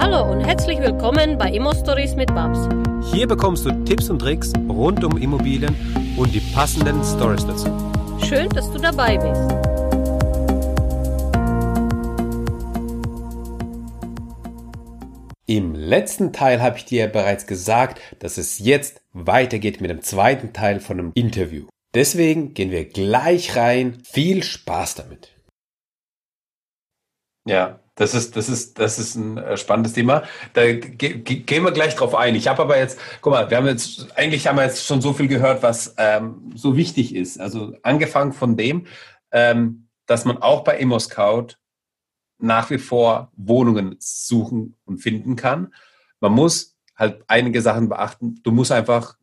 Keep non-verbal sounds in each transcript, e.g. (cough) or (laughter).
Hallo und herzlich willkommen bei Immo Stories mit Babs. Hier bekommst du Tipps und Tricks rund um Immobilien und die passenden Stories dazu. Schön, dass du dabei bist. Im letzten Teil habe ich dir bereits gesagt, dass es jetzt weitergeht mit dem zweiten Teil von einem Interview. Deswegen gehen wir gleich rein. Viel Spaß damit. Ja, das ist, das ist, das ist ein äh, spannendes Thema. Da ge ge gehen wir gleich drauf ein. Ich habe aber jetzt, guck mal, wir haben jetzt, eigentlich haben wir jetzt schon so viel gehört, was ähm, so wichtig ist. Also angefangen von dem, ähm, dass man auch bei ImmoScout nach wie vor Wohnungen suchen und finden kann. Man muss halt einige Sachen beachten. Du musst einfach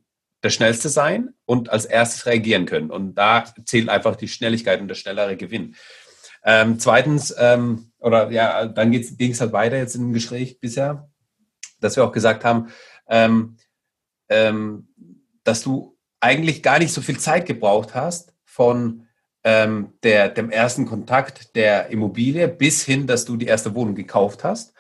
der Schnellste sein und als erstes reagieren können. Und da zählt einfach die Schnelligkeit und der schnellere Gewinn. Ähm, zweitens, ähm, oder ja, dann ging es halt weiter jetzt im Gespräch bisher, dass wir auch gesagt haben, ähm, ähm, dass du eigentlich gar nicht so viel Zeit gebraucht hast von ähm, der, dem ersten Kontakt der Immobilie bis hin, dass du die erste Wohnung gekauft hast.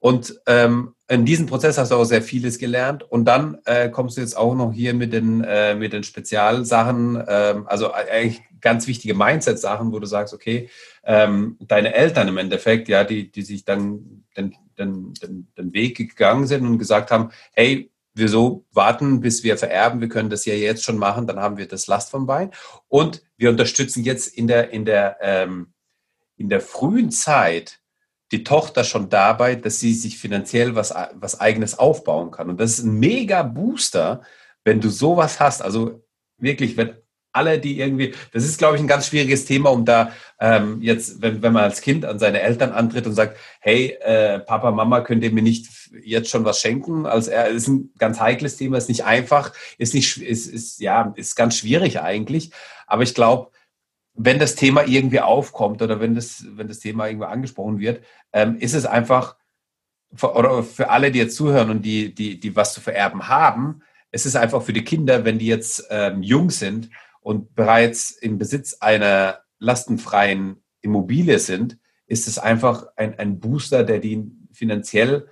Und ähm, in diesem Prozess hast du auch sehr vieles gelernt. Und dann äh, kommst du jetzt auch noch hier mit den, äh, mit den Spezialsachen, ähm, also eigentlich ganz wichtige Mindset-Sachen, wo du sagst, okay, ähm, deine Eltern im Endeffekt, ja, die, die sich dann den, den, den, den Weg gegangen sind und gesagt haben, hey, wieso warten, bis wir vererben? Wir können das ja jetzt schon machen, dann haben wir das Last vom Bein. Und wir unterstützen jetzt in der, in der, ähm, in der frühen Zeit die Tochter schon dabei, dass sie sich finanziell was, was eigenes aufbauen kann. Und das ist ein mega Booster, wenn du sowas hast. Also wirklich, wenn alle, die irgendwie, das ist, glaube ich, ein ganz schwieriges Thema, um da ähm, jetzt, wenn, wenn man als Kind an seine Eltern antritt und sagt, hey, äh, Papa, Mama, könnt ihr mir nicht jetzt schon was schenken? Als er ist ein ganz heikles Thema, ist nicht einfach, ist nicht, ist, ist ja, ist ganz schwierig eigentlich. Aber ich glaube, wenn das Thema irgendwie aufkommt oder wenn das, wenn das Thema irgendwie angesprochen wird, ähm, ist es einfach, für, oder für alle, die jetzt zuhören und die, die, die was zu vererben haben, es ist einfach für die Kinder, wenn die jetzt ähm, jung sind und bereits im Besitz einer lastenfreien Immobilie sind, ist es einfach ein, ein Booster, der die finanziell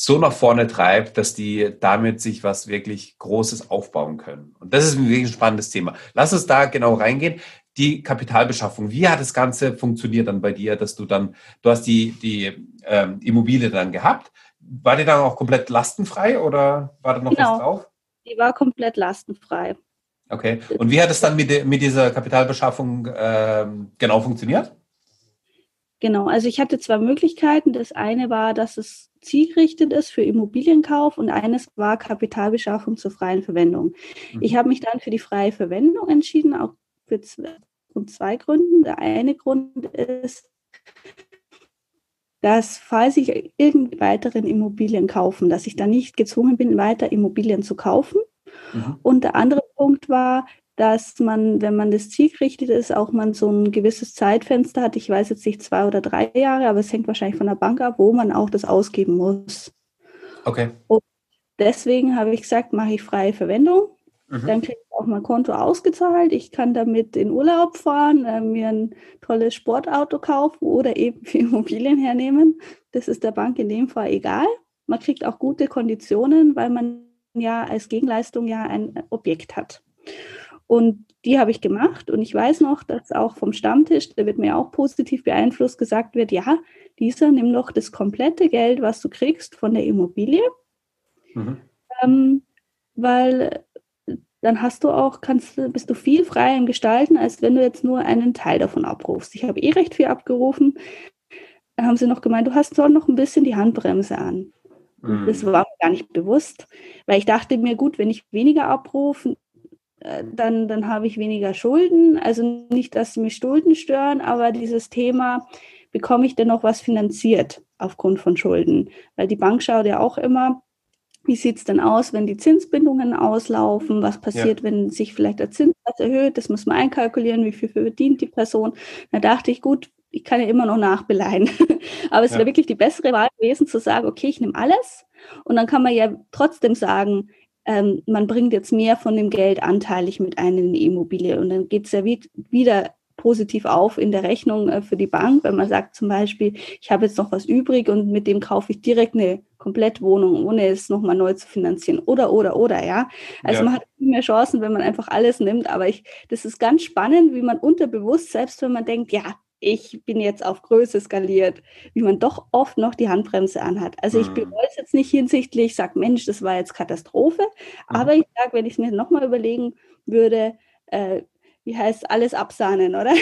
so nach vorne treibt, dass die damit sich was wirklich Großes aufbauen können. Und das ist ein wirklich spannendes Thema. Lass uns da genau reingehen die Kapitalbeschaffung. Wie hat das Ganze funktioniert dann bei dir, dass du dann, du hast die, die ähm, Immobilie dann gehabt. War die dann auch komplett lastenfrei oder war da noch genau. was drauf? Die war komplett lastenfrei. Okay. Und wie hat es dann mit, mit dieser Kapitalbeschaffung ähm, genau funktioniert? Genau, also ich hatte zwei Möglichkeiten. Das eine war, dass es zielgerichtet ist für Immobilienkauf und eines war Kapitalbeschaffung zur freien Verwendung. Mhm. Ich habe mich dann für die freie Verwendung entschieden, auch für zwei, zwei Gründen. Der eine Grund ist, dass falls ich irgendeine weiteren Immobilien kaufen, dass ich da nicht gezwungen bin, weiter Immobilien zu kaufen. Mhm. Und der andere Punkt war, dass man, wenn man das zielgerichtet ist, auch man so ein gewisses Zeitfenster hat. Ich weiß jetzt nicht zwei oder drei Jahre, aber es hängt wahrscheinlich von der Bank ab, wo man auch das ausgeben muss. Okay. Und deswegen habe ich gesagt, mache ich freie Verwendung. Mhm. Dann kriege auch mein Konto ausgezahlt. Ich kann damit in Urlaub fahren, äh, mir ein tolles Sportauto kaufen oder eben für (laughs) Immobilien hernehmen. Das ist der Bank in dem Fall egal. Man kriegt auch gute Konditionen, weil man ja als Gegenleistung ja ein Objekt hat. Und die habe ich gemacht und ich weiß noch, dass auch vom Stammtisch, da wird mir auch positiv beeinflusst, gesagt wird, ja, dieser, nimm doch das komplette Geld, was du kriegst von der Immobilie, mhm. ähm, weil dann hast du auch, kannst, bist du viel freier im Gestalten, als wenn du jetzt nur einen Teil davon abrufst. Ich habe eh recht viel abgerufen. Da haben sie noch gemeint, du hast doch noch ein bisschen die Handbremse an. Mhm. Das war mir gar nicht bewusst, weil ich dachte mir, gut, wenn ich weniger abrufe, äh, dann, dann habe ich weniger Schulden. Also nicht, dass mich Schulden stören, aber dieses Thema, bekomme ich denn noch was finanziert aufgrund von Schulden? Weil die Bank schaut ja auch immer, wie sieht es denn aus, wenn die Zinsbindungen auslaufen? Was passiert, ja. wenn sich vielleicht der Zinssatz erhöht? Das muss man einkalkulieren, wie viel verdient die Person. Da dachte ich, gut, ich kann ja immer noch nachbeleihen. (laughs) Aber es ja. wäre wirklich die bessere Wahl gewesen, zu sagen, okay, ich nehme alles. Und dann kann man ja trotzdem sagen, ähm, man bringt jetzt mehr von dem Geld anteilig mit ein in die Immobilie. Und dann geht es ja wie, wieder positiv auf in der Rechnung äh, für die Bank, wenn man sagt zum Beispiel, ich habe jetzt noch was übrig und mit dem kaufe ich direkt eine Komplettwohnung, ohne es nochmal neu zu finanzieren. Oder, oder, oder, ja. Also ja. man hat viel mehr Chancen, wenn man einfach alles nimmt. Aber ich, das ist ganz spannend, wie man unterbewusst, selbst wenn man denkt, ja, ich bin jetzt auf Größe skaliert, wie man doch oft noch die Handbremse anhat. Also ich mhm. bereue es jetzt nicht hinsichtlich, sage, Mensch, das war jetzt Katastrophe. Mhm. Aber ich sage, wenn ich es mir nochmal überlegen würde, äh, wie heißt alles absahnen, oder?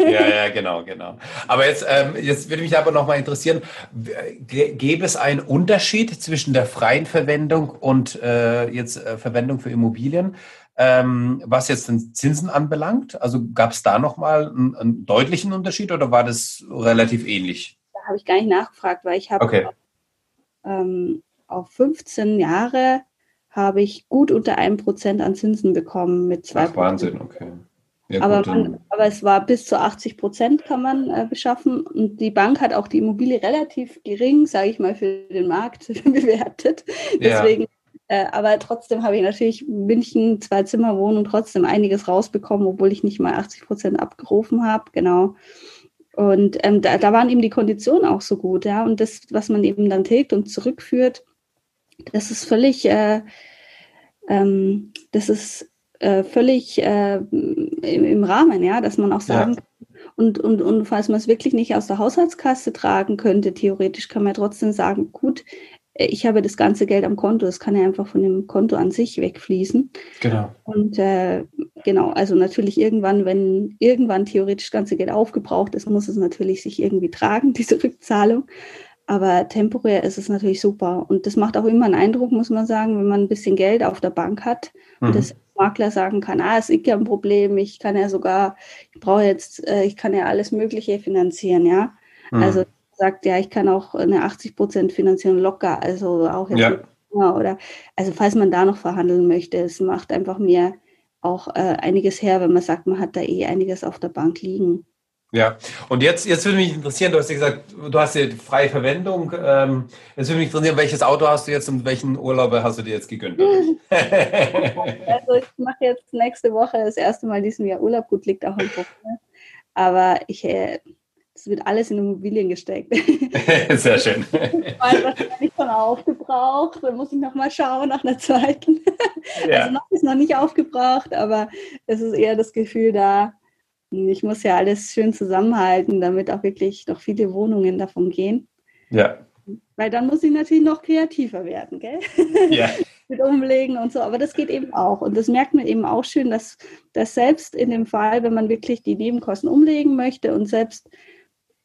ja, ja, genau, genau. Aber jetzt, ähm, jetzt würde mich aber nochmal interessieren, gäbe es einen Unterschied zwischen der freien Verwendung und äh, jetzt äh, Verwendung für Immobilien? Ähm, was jetzt den Zinsen anbelangt, also gab es da nochmal einen, einen deutlichen Unterschied oder war das relativ ähnlich? Da habe ich gar nicht nachgefragt, weil ich habe okay. ähm, auf 15 Jahre habe ich gut unter einem Prozent an Zinsen bekommen mit zwei Ach, Wahnsinn, okay. Ja, aber, man, aber, es war bis zu 80 Prozent kann man äh, beschaffen und die Bank hat auch die Immobilie relativ gering, sage ich mal, für den Markt (laughs) bewertet. Deswegen ja. Äh, aber trotzdem habe ich natürlich München zwei Zimmer wohnen und trotzdem einiges rausbekommen, obwohl ich nicht mal 80 Prozent abgerufen habe. Genau. Und ähm, da, da, waren eben die Konditionen auch so gut, ja. Und das, was man eben dann tilgt und zurückführt, das ist völlig, äh, ähm, das ist äh, völlig äh, im, im, Rahmen, ja, dass man auch sagen ja. Und, und, und falls man es wirklich nicht aus der Haushaltskasse tragen könnte, theoretisch kann man trotzdem sagen, gut, ich habe das ganze Geld am Konto, es kann ja einfach von dem Konto an sich wegfließen. Genau. Und äh, genau, also natürlich irgendwann, wenn irgendwann theoretisch das ganze Geld aufgebraucht ist, muss es natürlich sich irgendwie tragen, (laughs) diese Rückzahlung. Aber temporär ist es natürlich super. Und das macht auch immer einen Eindruck, muss man sagen, wenn man ein bisschen Geld auf der Bank hat mhm. und das Makler sagen kann, ah, es ist ja ein Problem, ich kann ja sogar, ich brauche jetzt, äh, ich kann ja alles Mögliche finanzieren, ja. Mhm. Also sagt, ja, ich kann auch eine 80 Prozent Finanzierung locker, also auch jetzt ja. oder also falls man da noch verhandeln möchte, es macht einfach mehr auch äh, einiges her, wenn man sagt, man hat da eh einiges auf der Bank liegen. Ja, und jetzt, jetzt würde mich interessieren, du hast ja gesagt, du hast ja freie Verwendung. Ähm, jetzt würde mich interessieren, welches Auto hast du jetzt und welchen Urlaub hast du dir jetzt gegönnt? (laughs) also ich mache jetzt nächste Woche das erste Mal diesen Jahr Urlaub. Gut, liegt auch im Programm. Aber ich, äh, es wird alles in Immobilien gesteckt. (laughs) Sehr schön. Weil wahrscheinlich schon aufgebraucht. Da muss ich nochmal schauen nach einer zweiten. Ja. Also noch ist noch nicht aufgebraucht, aber es ist eher das Gefühl da, ich muss ja alles schön zusammenhalten, damit auch wirklich noch viele Wohnungen davon gehen. Ja. Weil dann muss ich natürlich noch kreativer werden, gell? (laughs) Ja. Mit Umlegen und so. Aber das geht eben auch. Und das merkt man eben auch schön, dass, dass selbst in dem Fall, wenn man wirklich die Nebenkosten umlegen möchte und selbst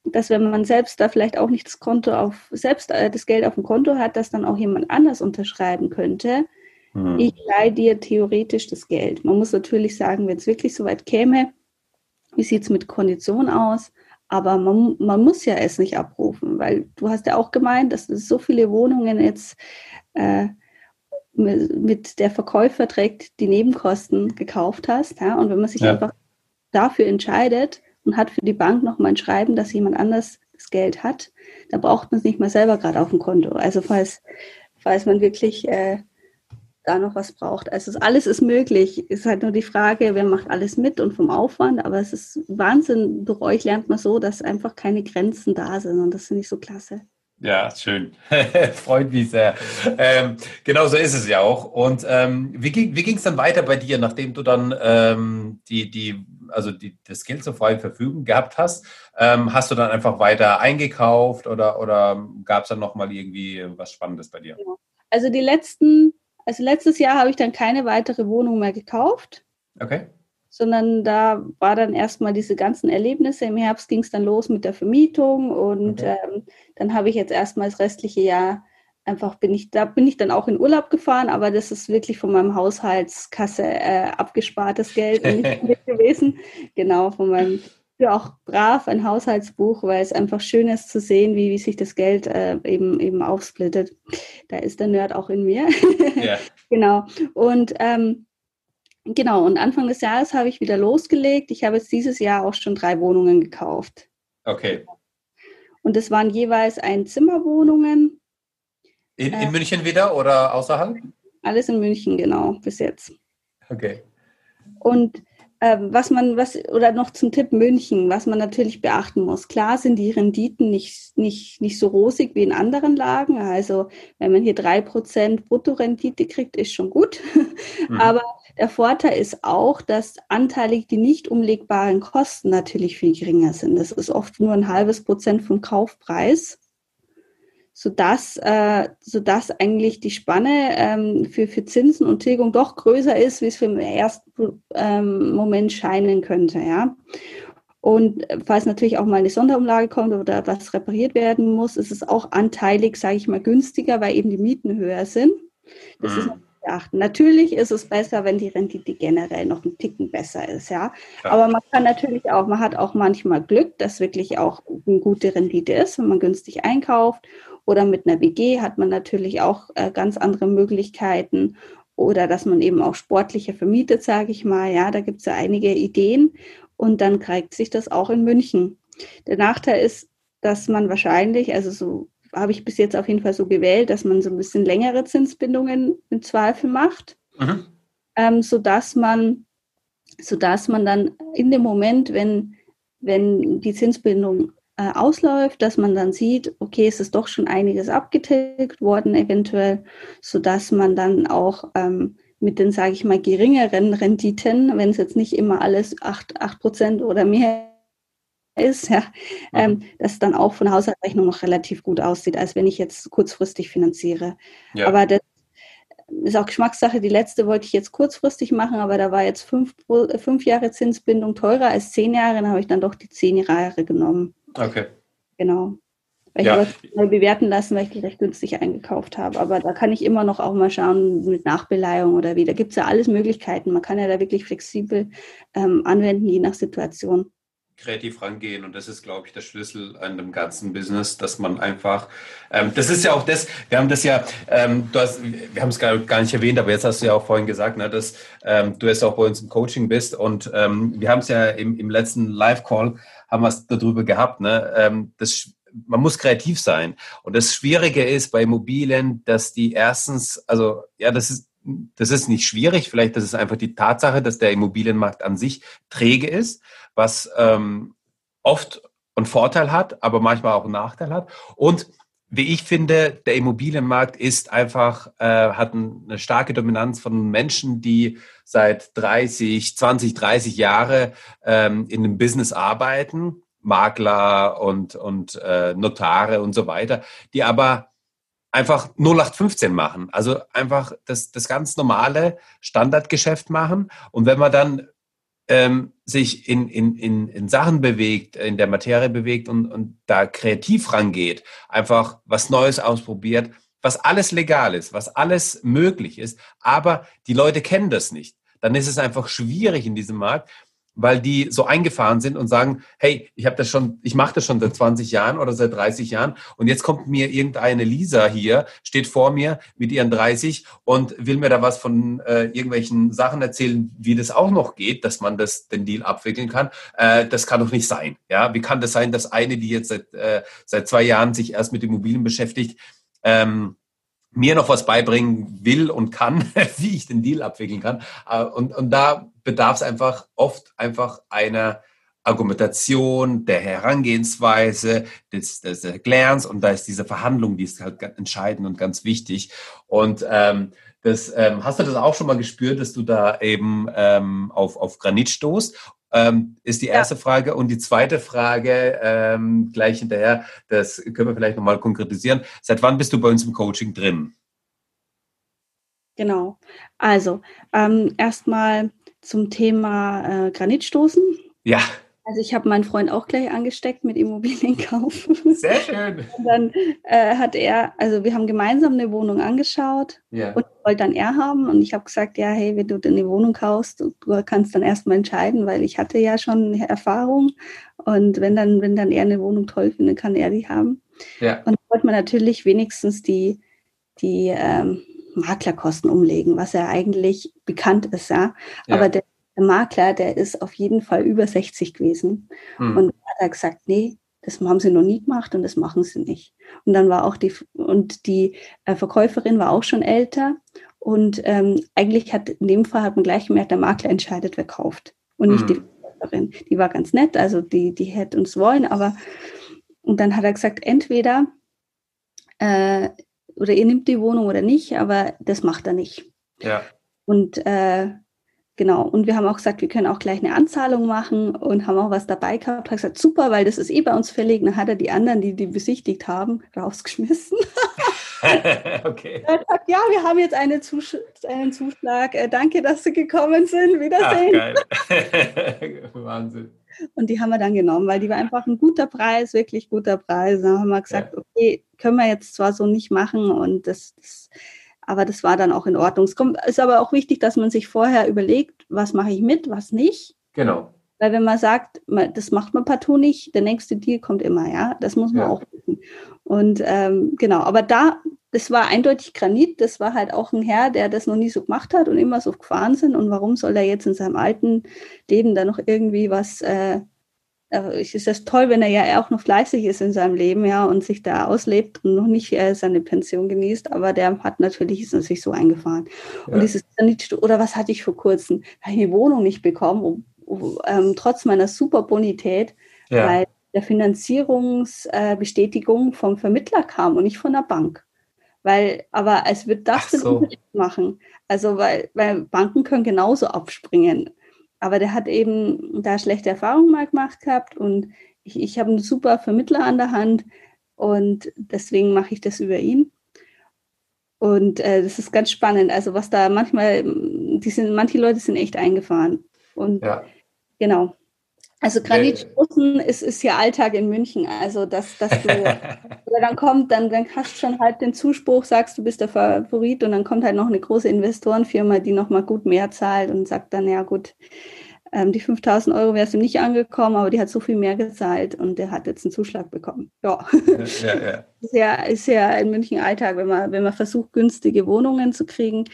dass wenn man selbst da vielleicht auch nicht das Konto auf, selbst äh, das Geld auf dem Konto hat, dass dann auch jemand anders unterschreiben könnte. Hm. Ich leihe dir theoretisch das Geld. Man muss natürlich sagen, wenn es wirklich so weit käme, wie sieht es mit Kondition aus? Aber man, man muss ja es nicht abrufen, weil du hast ja auch gemeint, dass du so viele Wohnungen jetzt äh, mit der Verkäufer trägt die Nebenkosten gekauft hast. Ja? Und wenn man sich ja. einfach dafür entscheidet, und hat für die Bank nochmal ein Schreiben, dass jemand anders das Geld hat, da braucht man es nicht mal selber gerade auf dem Konto. Also falls, falls man wirklich äh, da noch was braucht. Also alles ist möglich. Ist halt nur die Frage, wer macht alles mit und vom Aufwand. Aber es ist Wahnsinn. Durch euch lernt man so, dass einfach keine Grenzen da sind. Und das finde ich so klasse. Ja, schön. (laughs) Freut mich sehr. Ähm, genau so ist es ja auch. Und ähm, wie ging wie es dann weiter bei dir, nachdem du dann ähm, die, die also die, das Geld zur freien Verfügung gehabt hast, ähm, hast du dann einfach weiter eingekauft oder, oder gab es dann nochmal irgendwie was Spannendes bei dir? Also die letzten, also letztes Jahr habe ich dann keine weitere Wohnung mehr gekauft. Okay. Sondern da war dann erstmal diese ganzen Erlebnisse. Im Herbst ging es dann los mit der Vermietung und okay. ähm, dann habe ich jetzt erstmal das restliche Jahr einfach bin ich, da bin ich dann auch in Urlaub gefahren, aber das ist wirklich von meinem Haushaltskasse äh, abgespartes Geld und nicht (laughs) gewesen. Genau, von meinem für auch brav ein Haushaltsbuch, weil es einfach schön ist zu sehen, wie, wie sich das Geld äh, eben, eben aufsplittet. Da ist der Nerd auch in mir. (laughs) Ja. genau. Und ähm, genau, und Anfang des Jahres habe ich wieder losgelegt. Ich habe jetzt dieses Jahr auch schon drei Wohnungen gekauft. Okay. Und das waren jeweils Einzimmerwohnungen in, in äh, München wieder oder außerhalb? Alles in München, genau, bis jetzt. Okay. Und was man, was, oder noch zum Tipp München, was man natürlich beachten muss. Klar sind die Renditen nicht, nicht, nicht so rosig wie in anderen Lagen. Also, wenn man hier drei Prozent Bruttorendite kriegt, ist schon gut. (laughs) Mhm. Aber der Vorteil ist auch, dass anteilig die nicht umlegbaren Kosten natürlich viel geringer sind. Das ist oft nur ein halbes Prozent vom Kaufpreis sodass, äh, sodass eigentlich die Spanne ähm, für, für Zinsen und Tilgung doch größer ist, wie es für den ersten ähm, Moment scheinen könnte. Ja? Und falls natürlich auch mal eine Sonderumlage kommt oder was repariert werden muss, ist es auch anteilig, sage ich mal, günstiger, weil eben die Mieten höher sind. Das mhm. ist beachten. Natürlich ist es besser, wenn die Rendite generell noch ein Ticken besser ist, ja. ja. Aber man kann natürlich auch, man hat auch manchmal Glück, dass wirklich auch eine gute Rendite ist, wenn man günstig einkauft oder mit einer WG hat man natürlich auch äh, ganz andere Möglichkeiten. Oder dass man eben auch sportlicher vermietet, sage ich mal. Ja, da gibt es ja einige Ideen. Und dann kriegt sich das auch in München. Der Nachteil ist, dass man wahrscheinlich, also so habe ich bis jetzt auf jeden Fall so gewählt, dass man so ein bisschen längere Zinsbindungen im Zweifel macht, mhm. ähm, sodass man, sodass man dann in dem Moment, wenn, wenn die Zinsbindung äh, ausläuft, dass man dann sieht, okay, es ist doch schon einiges abgetilgt worden, eventuell, sodass man dann auch ähm, mit den, sage ich mal, geringeren Renditen, wenn es jetzt nicht immer alles 8, 8 Prozent oder mehr ist, ja, mhm. ähm, dass dann auch von Haushaltsrechnung noch relativ gut aussieht, als wenn ich jetzt kurzfristig finanziere. Ja. Aber das ist auch Geschmackssache. Die letzte wollte ich jetzt kurzfristig machen, aber da war jetzt fünf, fünf Jahre Zinsbindung teurer als zehn Jahre, dann habe ich dann doch die zehn Jahre genommen. Okay. Genau. Weil ja. ich mal bewerten lassen, weil ich die recht günstig eingekauft habe. Aber da kann ich immer noch auch mal schauen mit Nachbeleihung oder wie. Da gibt es ja alles Möglichkeiten. Man kann ja da wirklich flexibel ähm, anwenden, je nach Situation kreativ rangehen. Und das ist, glaube ich, der Schlüssel an dem ganzen Business, dass man einfach, ähm, das ist ja auch das, wir haben das ja, ähm, du hast, wir haben es gar, gar nicht erwähnt, aber jetzt hast du ja auch vorhin gesagt, ne, dass ähm, du jetzt auch bei uns im Coaching bist. Und ähm, wir haben es ja im, im letzten Live-Call, haben wir es darüber gehabt, ne, ähm, das man muss kreativ sein. Und das Schwierige ist bei Immobilien, dass die erstens, also ja, das ist, das ist nicht schwierig, vielleicht das ist einfach die Tatsache, dass der Immobilienmarkt an sich träge ist was ähm, oft einen Vorteil hat, aber manchmal auch einen Nachteil hat. Und wie ich finde, der Immobilienmarkt ist einfach, äh, hat eine starke Dominanz von Menschen, die seit 30, 20, 30 Jahre ähm, in dem Business arbeiten, Makler und, und äh, Notare und so weiter, die aber einfach 0815 machen. Also einfach das, das ganz normale Standardgeschäft machen. Und wenn man dann ähm, sich in, in, in, in Sachen bewegt, in der Materie bewegt und, und da kreativ rangeht, einfach was Neues ausprobiert, was alles legal ist, was alles möglich ist, aber die Leute kennen das nicht. Dann ist es einfach schwierig in diesem Markt weil die so eingefahren sind und sagen, hey, ich habe das schon, ich mache das schon seit 20 Jahren oder seit 30 Jahren und jetzt kommt mir irgendeine Lisa hier, steht vor mir mit ihren 30 und will mir da was von äh, irgendwelchen Sachen erzählen, wie das auch noch geht, dass man das den Deal abwickeln kann. Äh, das kann doch nicht sein. Ja, wie kann das sein, dass eine, die jetzt seit äh, seit zwei Jahren sich erst mit Immobilien beschäftigt, ähm, mir noch was beibringen will und kann, (laughs) wie ich den Deal abwickeln kann. Äh, und, und da bedarf es einfach oft einfach einer Argumentation, der Herangehensweise, des, des Erklärens und da ist diese Verhandlung, die ist halt entscheidend und ganz wichtig. Und ähm, das, ähm, hast du das auch schon mal gespürt, dass du da eben ähm, auf, auf Granit stoßt? Ähm, ist die erste ja. Frage. Und die zweite Frage ähm, gleich hinterher, das können wir vielleicht nochmal konkretisieren. Seit wann bist du bei uns im Coaching drin? Genau. Also ähm, erstmal zum Thema äh, Granitstoßen. Ja. Also ich habe meinen Freund auch gleich angesteckt mit Immobilienkauf. (laughs) Sehr schön. Und dann äh, hat er, also wir haben gemeinsam eine Wohnung angeschaut ja. und wollte dann er haben. Und ich habe gesagt, ja, hey, wenn du eine Wohnung kaufst, du kannst dann erstmal entscheiden, weil ich hatte ja schon Erfahrung. Und wenn dann, wenn dann er eine Wohnung toll findet, kann er die haben. Ja. Und wollte man natürlich wenigstens die, die ähm, Maklerkosten umlegen, was ja eigentlich bekannt ist, ja. ja. Aber der, der, Makler, der ist auf jeden Fall über 60 gewesen. Hm. Und hat er gesagt, nee, das haben sie noch nie gemacht und das machen sie nicht. Und dann war auch die, und die äh, Verkäuferin war auch schon älter. Und ähm, eigentlich hat in dem Fall hat man gleich gemerkt, der Makler entscheidet, wer kauft. und nicht mhm. die Verkäuferin. Die war ganz nett, also die, die hätte uns wollen, aber und dann hat er gesagt, entweder äh, oder ihr nimmt die Wohnung oder nicht, aber das macht er nicht. Ja. Und äh, Genau, und wir haben auch gesagt, wir können auch gleich eine Anzahlung machen und haben auch was dabei gehabt. Hat gesagt, super, weil das ist eh bei uns fällig. Dann hat er die anderen, die die besichtigt haben, rausgeschmissen. (laughs) okay. Er hat gesagt, ja, wir haben jetzt eine Zus einen Zuschlag. Äh, danke, dass Sie gekommen sind. Wiedersehen. Ach, geil. (laughs) Wahnsinn. Und die haben wir dann genommen, weil die war einfach ein guter Preis, wirklich guter Preis. Dann haben wir gesagt, ja. okay, können wir jetzt zwar so nicht machen und das, das aber das war dann auch in Ordnung. Es kommt, ist aber auch wichtig, dass man sich vorher überlegt, was mache ich mit, was nicht. Genau. Weil wenn man sagt, das macht man partout nicht, der nächste Deal kommt immer, ja. Das muss man ja. auch wissen. Und ähm, genau, aber da, das war eindeutig Granit, das war halt auch ein Herr, der das noch nie so gemacht hat und immer so gefahren sind. Und warum soll er jetzt in seinem alten Leben da noch irgendwie was äh, ist das toll, wenn er ja auch noch fleißig ist in seinem Leben, ja, und sich da auslebt und noch nicht äh, seine Pension genießt, aber der hat natürlich, ist natürlich so eingefahren. Ja. Und dieses, oder was hatte ich vor kurzem? Habe ich die Wohnung nicht bekommen, um, um, ähm, trotz meiner super Bonität, ja. weil der Finanzierungsbestätigung äh, vom Vermittler kam und nicht von der Bank. Weil, aber es wird das so. den Unterschied machen. Also, weil, weil Banken können genauso abspringen. Aber der hat eben da schlechte Erfahrungen mal gemacht gehabt und ich, ich habe einen super Vermittler an der Hand und deswegen mache ich das über ihn. Und äh, das ist ganz spannend. Also was da manchmal, die sind, manche Leute sind echt eingefahren. Und ja. genau. Also Granitstoßen ist, ist ja Alltag in München. Also, dass, dass du, (laughs) oder dann kommt, dann, dann hast du schon halt den Zuspruch, sagst, du bist der Favorit und dann kommt halt noch eine große Investorenfirma, die nochmal gut mehr zahlt und sagt dann, ja gut, ähm, die 5000 Euro wäre es ihm nicht angekommen, aber die hat so viel mehr gezahlt und der hat jetzt einen Zuschlag bekommen. Ja, ja, ja. (laughs) ist, ja ist ja in München Alltag, wenn man, wenn man versucht, günstige Wohnungen zu kriegen.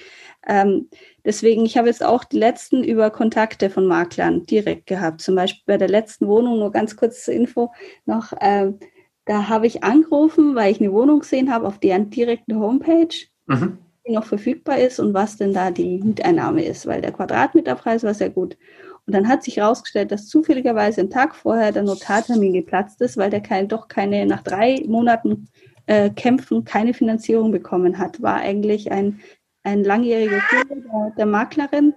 Ähm, deswegen, ich habe jetzt auch die letzten über Kontakte von Maklern direkt gehabt. Zum Beispiel bei der letzten Wohnung, nur ganz kurz zur Info noch, ähm, da habe ich angerufen, weil ich eine Wohnung gesehen habe auf deren direkten Homepage, mhm. die noch verfügbar ist und was denn da die Mieteinnahme ist, weil der Quadratmeterpreis war sehr gut. Und dann hat sich herausgestellt, dass zufälligerweise einen Tag vorher der Notartermin geplatzt ist, weil der kein, doch keine, nach drei Monaten äh, Kämpfen keine Finanzierung bekommen hat. War eigentlich ein ein langjähriger Kunde der, der Maklerin.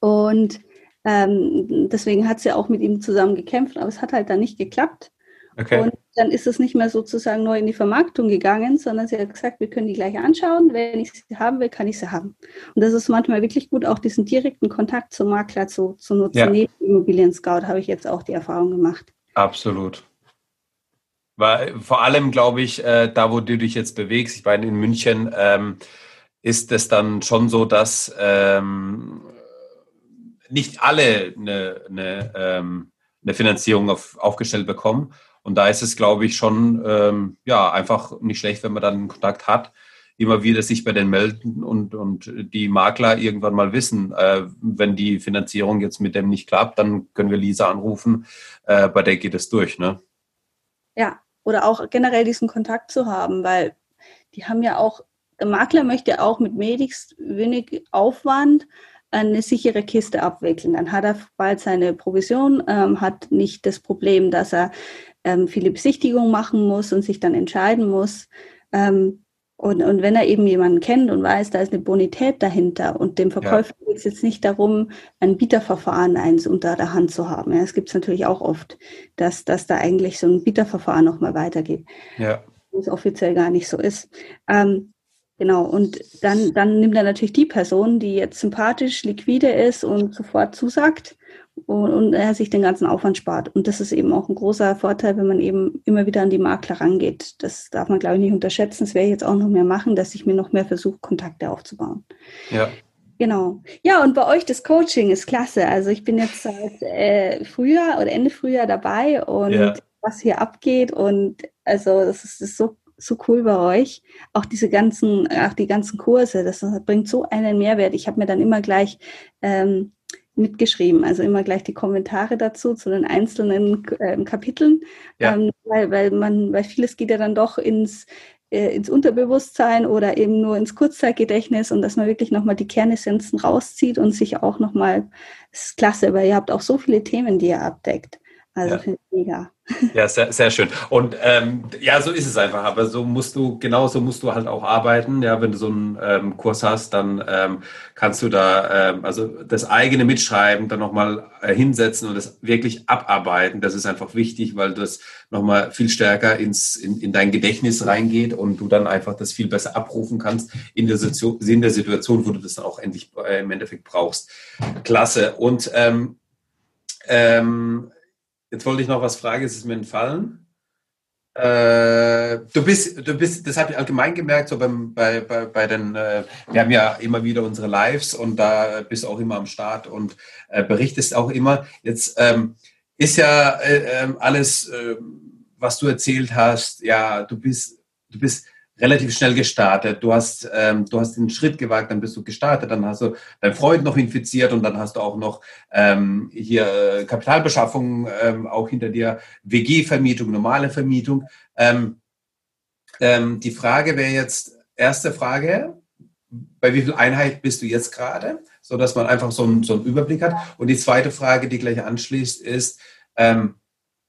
Und ähm, deswegen hat sie auch mit ihm zusammen gekämpft, aber es hat halt dann nicht geklappt. Okay. Und dann ist es nicht mehr sozusagen neu in die Vermarktung gegangen, sondern sie hat gesagt, wir können die gleich anschauen. Wenn ich sie haben will, kann ich sie haben. Und das ist manchmal wirklich gut, auch diesen direkten Kontakt zum Makler zu, zu nutzen. Ja. Neben Immobilien Scout habe ich jetzt auch die Erfahrung gemacht. Absolut. Weil vor allem, glaube ich, äh, da, wo du dich jetzt bewegst, ich meine in München, ähm, ist es dann schon so, dass ähm, nicht alle eine, eine, ähm, eine Finanzierung auf, aufgestellt bekommen. Und da ist es, glaube ich, schon ähm, ja einfach nicht schlecht, wenn man dann einen Kontakt hat, immer wieder sich bei den melden und, und die Makler irgendwann mal wissen, äh, wenn die Finanzierung jetzt mit dem nicht klappt, dann können wir Lisa anrufen, äh, bei der geht es durch, ne? Ja, oder auch generell diesen Kontakt zu haben, weil die haben ja auch der Makler möchte auch mit möglichst wenig Aufwand eine sichere Kiste abwickeln. Dann hat er bald seine Provision, ähm, hat nicht das Problem, dass er ähm, viele Besichtigungen machen muss und sich dann entscheiden muss. Ähm, und, und wenn er eben jemanden kennt und weiß, da ist eine Bonität dahinter und dem Verkäufer ja. geht es jetzt nicht darum, ein Bieterverfahren eins unter der Hand zu haben. Ja, das gibt es natürlich auch oft, dass, dass da eigentlich so ein Bieterverfahren nochmal weitergeht. Ja. Was offiziell gar nicht so ist. Ähm, Genau, und dann, dann nimmt er natürlich die Person, die jetzt sympathisch, liquide ist und sofort zusagt und, und, er sich den ganzen Aufwand spart. Und das ist eben auch ein großer Vorteil, wenn man eben immer wieder an die Makler rangeht. Das darf man, glaube ich, nicht unterschätzen. Das werde ich jetzt auch noch mehr machen, dass ich mir noch mehr versuche, Kontakte aufzubauen. Ja. Genau. Ja, und bei euch das Coaching ist klasse. Also ich bin jetzt seit äh, Frühjahr oder Ende Frühjahr dabei und ja. was hier abgeht und also das ist, das ist so so cool bei euch. Auch diese ganzen, auch die ganzen Kurse, das bringt so einen Mehrwert. Ich habe mir dann immer gleich ähm, mitgeschrieben, also immer gleich die Kommentare dazu zu den einzelnen äh, Kapiteln, ja. ähm, weil, weil man, weil vieles geht ja dann doch ins äh, ins Unterbewusstsein oder eben nur ins Kurzzeitgedächtnis und dass man wirklich nochmal die Kernessenzen rauszieht und sich auch nochmal, das ist klasse, weil ihr habt auch so viele Themen, die ihr abdeckt. Also ja. finde ich mega. Ja, sehr, sehr schön. Und ähm, ja, so ist es einfach. Aber so musst du, genauso musst du halt auch arbeiten. Ja, wenn du so einen ähm, Kurs hast, dann ähm, kannst du da ähm, also das eigene Mitschreiben dann nochmal äh, hinsetzen und das wirklich abarbeiten. Das ist einfach wichtig, weil das nochmal viel stärker ins, in, in dein Gedächtnis reingeht und du dann einfach das viel besser abrufen kannst in der, Situation, in der Situation, wo du das dann auch endlich äh, im Endeffekt brauchst. Klasse. Und ähm, ähm, Jetzt wollte ich noch was fragen, es ist mir entfallen. Äh, du bist, du bist, das habe ich allgemein gemerkt, so beim, bei, bei, bei den, äh, wir haben ja immer wieder unsere Lives und da bist auch immer am Start und äh, berichtest auch immer. Jetzt ähm, ist ja äh, ähm, alles, ähm, was du erzählt hast, ja, du bist, du bist relativ schnell gestartet. Du hast, ähm, du hast den Schritt gewagt, dann bist du gestartet, dann hast du deinen Freund noch infiziert und dann hast du auch noch ähm, hier äh, Kapitalbeschaffung ähm, auch hinter dir, WG-Vermietung, normale Vermietung. Ähm, ähm, die Frage wäre jetzt, erste Frage, bei wie viel Einheit bist du jetzt gerade, so dass man einfach so einen, so einen Überblick hat. Und die zweite Frage, die gleich anschließt, ist, ähm,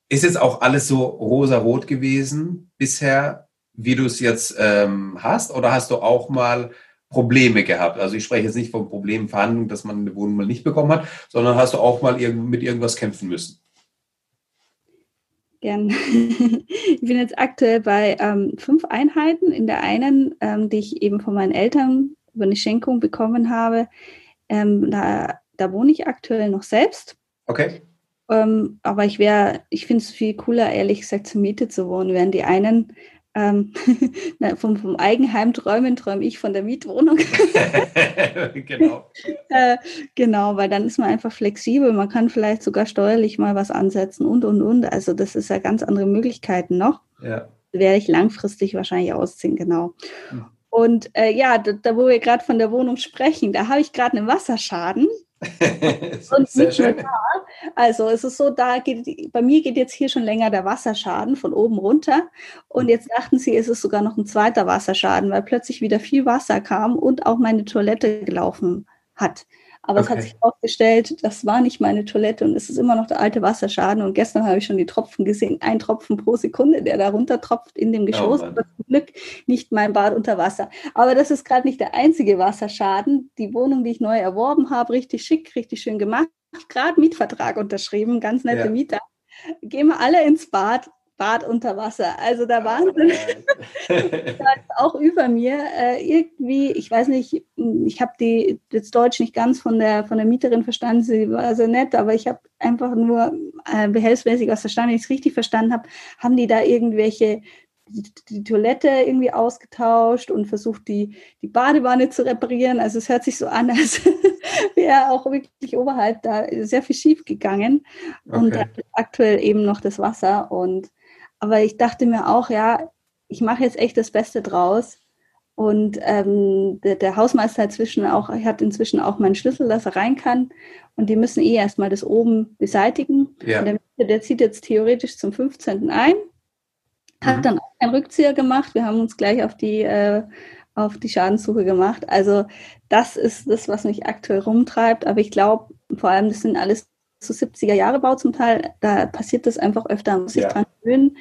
ist jetzt auch alles so rosa-rot gewesen bisher wie du es jetzt ähm, hast, oder hast du auch mal Probleme gehabt? Also ich spreche jetzt nicht von Problemen, Verhandlungen, dass man eine Wohnung mal nicht bekommen hat, sondern hast du auch mal mit irgendwas kämpfen müssen? Gern. (laughs) Ich bin jetzt aktuell bei ähm, fünf Einheiten. In der einen, ähm, die ich eben von meinen Eltern über eine Schenkung bekommen habe, ähm, da, da wohne ich aktuell noch selbst. Okay. Ähm, aber ich wäre, ich finde es viel cooler, ehrlich gesagt, zur Miete zu wohnen, während die einen ähm, (laughs) vom, vom Eigenheim träumen, träume ich von der Mietwohnung. (laughs) (laughs) genau. äh, genau, weil dann ist man einfach flexibel. Man kann vielleicht sogar steuerlich mal was ansetzen und, und, und. Also das ist ja ganz andere Möglichkeiten noch. Ja. Werde ich langfristig wahrscheinlich ausziehen, genau. Hm. Und äh, ja, da, da, wo wir gerade von der Wohnung sprechen, da habe ich gerade einen Wasserschaden. (laughs) und nicht nur da. Also es ist so, da geht, bei mir geht jetzt hier schon länger der Wasserschaden von oben runter. Und mhm. jetzt dachten sie, es ist sogar noch ein zweiter Wasserschaden, weil plötzlich wieder viel Wasser kam und auch meine Toilette gelaufen hat. Aber okay. es hat sich aufgestellt, das war nicht meine Toilette und es ist immer noch der alte Wasserschaden. Und gestern habe ich schon die Tropfen gesehen, ein Tropfen pro Sekunde, der da runter tropft in dem oh Geschoss. Oh aber zum Glück nicht mein Bad unter Wasser. Aber das ist gerade nicht der einzige Wasserschaden. Die Wohnung, die ich neu erworben habe, richtig schick, richtig schön gemacht, gerade Mietvertrag unterschrieben, ganz nette ja. Mieter. Gehen wir alle ins Bad, Bad unter Wasser. Also der Wahnsinn. (laughs) auch über mir. Äh, irgendwie, ich weiß nicht, ich habe die das Deutsch nicht ganz von der von der Mieterin verstanden. Sie war sehr nett, aber ich habe einfach nur äh, behelfsmäßig was verstanden. Wenn ich es richtig verstanden habe, haben die da irgendwelche die, die, Toilette irgendwie ausgetauscht und versucht, die, die Badewanne zu reparieren. Also es hört sich so an, (laughs) als wäre auch wirklich oberhalb da sehr viel schief gegangen. Okay. Und aktuell eben noch das Wasser. Und aber ich dachte mir auch, ja, ich mache jetzt echt das Beste draus. Und ähm, der, der, Hausmeister inzwischen auch, hat inzwischen auch meinen Schlüssel, dass er rein kann. Und die müssen eh erstmal das oben beseitigen. Ja. Der, der, zieht jetzt theoretisch zum 15. ein. Hat mhm. dann auch einen Rückzieher gemacht. Wir haben uns gleich auf die, äh, auf die Schadenssuche gemacht. Also das ist das, was mich aktuell rumtreibt. Aber ich glaube, vor allem, das sind alles so 70er Jahre Bau zum Teil, da passiert das einfach öfter, muss ich ja. dran gewöhnen.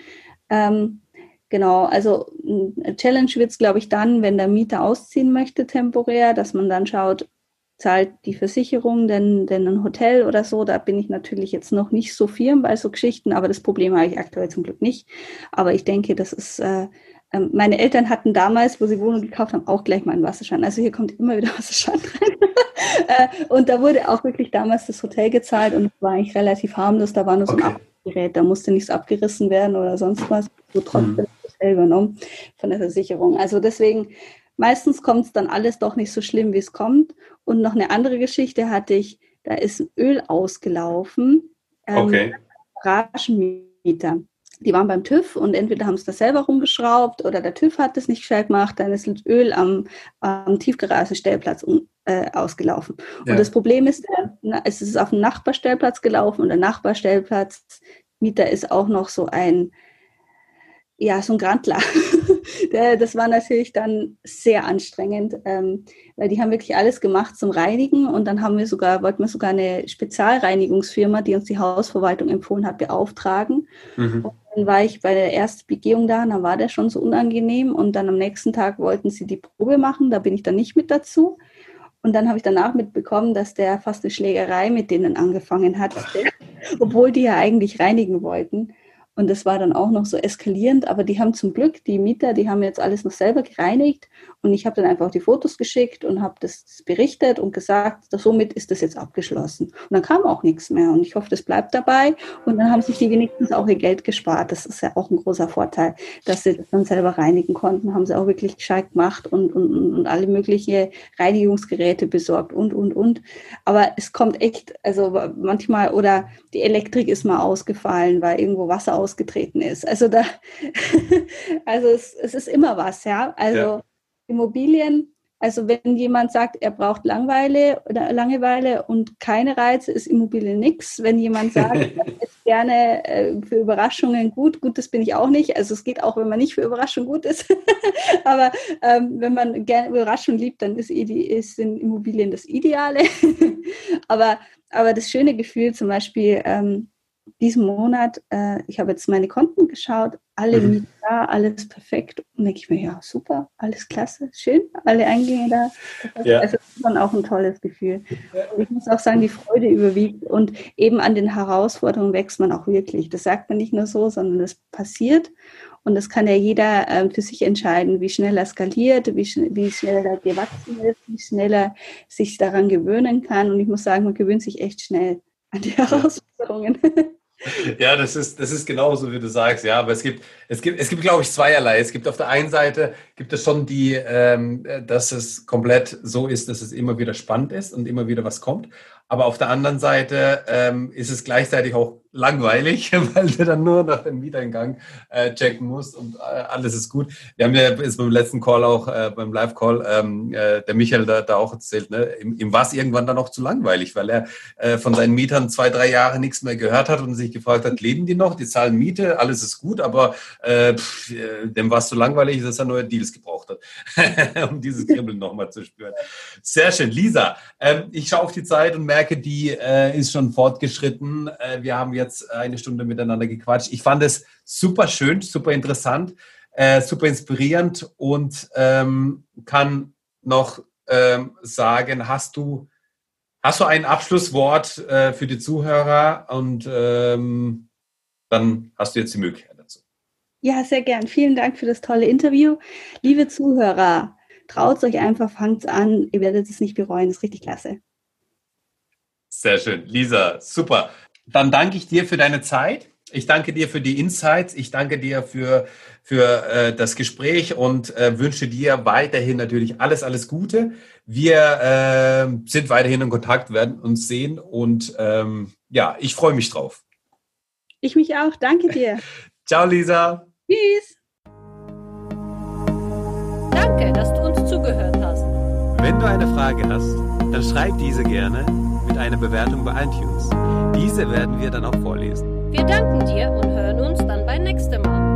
Ähm, genau, also eine Challenge wird es, glaube ich, dann, wenn der Mieter ausziehen möchte temporär, dass man dann schaut, zahlt die Versicherung denn, denn ein Hotel oder so. Da bin ich natürlich jetzt noch nicht so firm bei so Geschichten, aber das Problem habe ich aktuell zum Glück nicht. Aber ich denke, das ist äh, ähm, meine Eltern hatten damals, wo sie Wohnung gekauft haben, auch gleich mal einen Wasserschein. Also hier kommt immer wieder (laughs) Wasserschein rein. (laughs) Äh, und da wurde auch wirklich damals das Hotel gezahlt und war eigentlich relativ harmlos. Da war nur so ein okay. Abgerät, da musste nichts abgerissen werden oder sonst was. So trotzdem mhm. das Hotel übernommen von der Versicherung. Also deswegen, meistens kommt es dann alles doch nicht so schlimm, wie es kommt. Und noch eine andere Geschichte hatte ich, da ist Öl ausgelaufen. Ähm, okay. Garagenmieter die waren beim TÜV und entweder haben sie das selber rumgeschraubt oder der TÜV hat das nicht gescheit gemacht, dann ist das Öl am, am Tiefgaragenstellplatz äh, ausgelaufen. Ja. Und das Problem ist, äh, es ist auf dem Nachbarstellplatz gelaufen und der Nachbarstellplatz, Mieter ist auch noch so ein, ja, so ein Grandler. (laughs) das war natürlich dann sehr anstrengend, ähm, weil die haben wirklich alles gemacht zum Reinigen und dann haben wir sogar, wollten wir sogar eine Spezialreinigungsfirma, die uns die Hausverwaltung empfohlen hat, beauftragen. Mhm. Und dann war ich bei der ersten Begehung da, dann war der schon so unangenehm und dann am nächsten Tag wollten sie die Probe machen, da bin ich dann nicht mit dazu. Und dann habe ich danach mitbekommen, dass der fast eine Schlägerei mit denen angefangen hat, (laughs) obwohl die ja eigentlich reinigen wollten. Und das war dann auch noch so eskalierend, aber die haben zum Glück, die Mieter, die haben jetzt alles noch selber gereinigt und ich habe dann einfach die Fotos geschickt und habe das berichtet und gesagt, somit ist das jetzt abgeschlossen. Und dann kam auch nichts mehr und ich hoffe, das bleibt dabei und dann haben sich die wenigstens auch ihr Geld gespart. Das ist ja auch ein großer Vorteil, dass sie das dann selber reinigen konnten, haben sie auch wirklich gescheit gemacht und, und, und alle möglichen Reinigungsgeräte besorgt und, und, und. Aber es kommt echt, also manchmal, oder die Elektrik ist mal ausgefallen, weil irgendwo Wasser aus ausgetreten ist. Also da, (laughs) also es, es ist immer was, ja. Also ja. Immobilien, also wenn jemand sagt, er braucht Langweile oder Langeweile und keine Reize, ist Immobilien nichts. Wenn jemand sagt, (laughs) er ist gerne äh, für Überraschungen gut, gut, das bin ich auch nicht. Also es geht auch, wenn man nicht für Überraschungen gut ist. (laughs) Aber ähm, wenn man gerne Überraschungen liebt, dann ist, ist sind Immobilien das Ideale. aber, aber das schöne Gefühl zum Beispiel, ähm, diesen Monat, äh, ich habe jetzt meine Konten geschaut, alle mhm. da, alles perfekt. Und denke ich mir, ja, super, alles klasse, schön, alle Eingänge da. Ja. Also das ist dann auch ein tolles Gefühl. Und ich muss auch sagen, die Freude überwiegt und eben an den Herausforderungen wächst man auch wirklich. Das sagt man nicht nur so, sondern es passiert. Und das kann ja jeder äh, für sich entscheiden, wie schnell er skaliert, wie, schn wie schnell er gewachsen ist, wie schnell er sich daran gewöhnen kann. Und ich muss sagen, man gewöhnt sich echt schnell an die Herausforderungen. (laughs) (laughs) Ja, das ist, das ist genauso, wie du sagst, ja. Aber es gibt, es gibt, es gibt, glaube ich, zweierlei. Es gibt auf der einen Seite gibt es schon die, ähm, dass es komplett so ist, dass es immer wieder spannend ist und immer wieder was kommt. Aber auf der anderen Seite ähm, ist es gleichzeitig auch langweilig, (laughs) weil du dann nur nach dem Mieteingang äh, checken musst und äh, alles ist gut. Wir haben ja jetzt beim letzten Call auch, äh, beim Live-Call, ähm, äh, der Michael da, da auch erzählt, ne? ihm, ihm war es irgendwann dann auch zu langweilig, weil er äh, von seinen Mietern zwei, drei Jahre nichts mehr gehört hat und sich gefragt hat, leben die noch, die zahlen Miete, alles ist gut, aber äh, pff, äh, dem war es zu langweilig, dass er neue Deals gebraucht hat, (laughs) um dieses Kribbeln nochmal zu spüren. Sehr schön. Lisa, ähm, ich schaue auf die Zeit und merke, die äh, ist schon fortgeschritten. Äh, wir haben jetzt eine Stunde miteinander gequatscht. Ich fand es super schön, super interessant, äh, super inspirierend und ähm, kann noch ähm, sagen, hast du, hast du ein Abschlusswort äh, für die Zuhörer und ähm, dann hast du jetzt die Möglichkeit dazu. Ja, sehr gern. Vielen Dank für das tolle Interview. Liebe Zuhörer, traut euch einfach, fangt an. Ihr werdet es nicht bereuen. Das ist richtig klasse. Sehr schön. Lisa, super. Dann danke ich dir für deine Zeit. Ich danke dir für die Insights. Ich danke dir für, für äh, das Gespräch und äh, wünsche dir weiterhin natürlich alles, alles Gute. Wir äh, sind weiterhin in Kontakt, werden uns sehen und ähm, ja, ich freue mich drauf. Ich mich auch. Danke dir. (laughs) Ciao, Lisa. Tschüss. Danke, dass du uns zugehört hast. Wenn du eine Frage hast, dann schreib diese gerne mit einer Bewertung bei iTunes. Diese werden wir dann auch vorlesen. Wir danken dir und hören uns dann beim nächsten Mal.